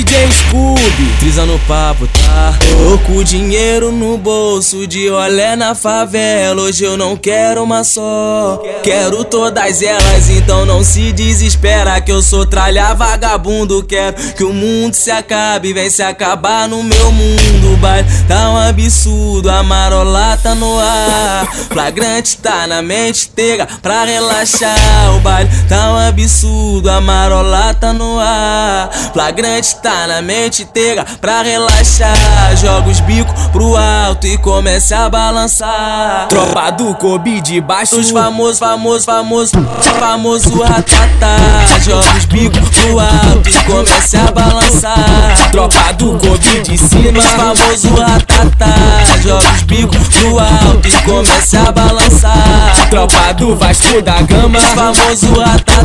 DJ Scooby, frisa no papo, tá? Tô com dinheiro no bolso, de olé na favela. Hoje eu não quero uma só, quero todas elas. Então não se desespera que eu sou tralha vagabundo. Quero que o mundo se acabe, vem se acabar no meu mundo. Baile tá um absurdo, a marolata no ar. Flagrante tá na mente, tega pra relaxar. O baile tá um absurdo, a marolata no ar. Flagrante tá na mente, tega pra relaxar. Joga os bicos pro alto e comece a balançar. Tropa do Kobe de baixo, os famosos, famosos, famosos, famoso ratatá. Joga os bicos pro alto e comece a balançar. Tropa do Kobe de cima, os famoso ratatá. Joga os bicos pro alto e comece a balançar. Tropa do Vasco da Gama, os famoso ratatá.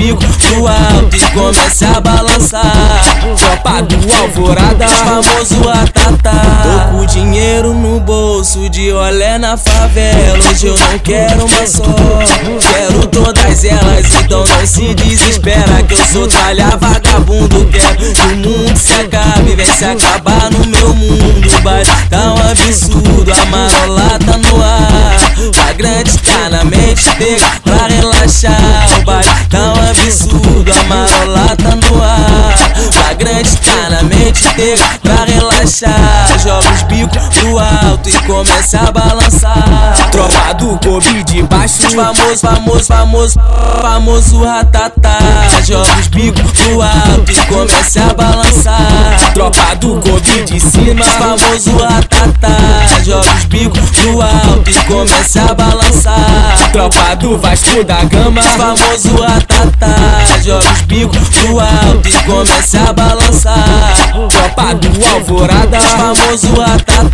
Pro alto comece a balançar. Tropa do Alvorada, os famoso ratatá. Tô com dinheiro no bolso, de olé na favela. Hoje eu não quero uma só, quero todas elas. Então não se desespera que eu sou talha vagabundo. Quero que o mundo se acabe, vem se acabar no meu mundo. Vai tá um absurdo, a marolata no ar. Flagrante tá na mente, pega pra relaxar. O baile tá a marolata no ar. Flagrante tá na mente, pega pra relaxar. Joga os bicos pro alto e começa a balançar. Tropa do Kobe de baixo, famoso, famoso, famoso, famoso ratatá. Joga os bicos pro alto e começa a balançar. Tropa do Kobe de cima, famoso ratatá. Joga os bicos pro alto e começa a balançar. Tropa do Vasco da Gama, famoso ratatá. Joga os bicos pro alto e começa a balançar. Tropa do Alvorada, famoso ratatá.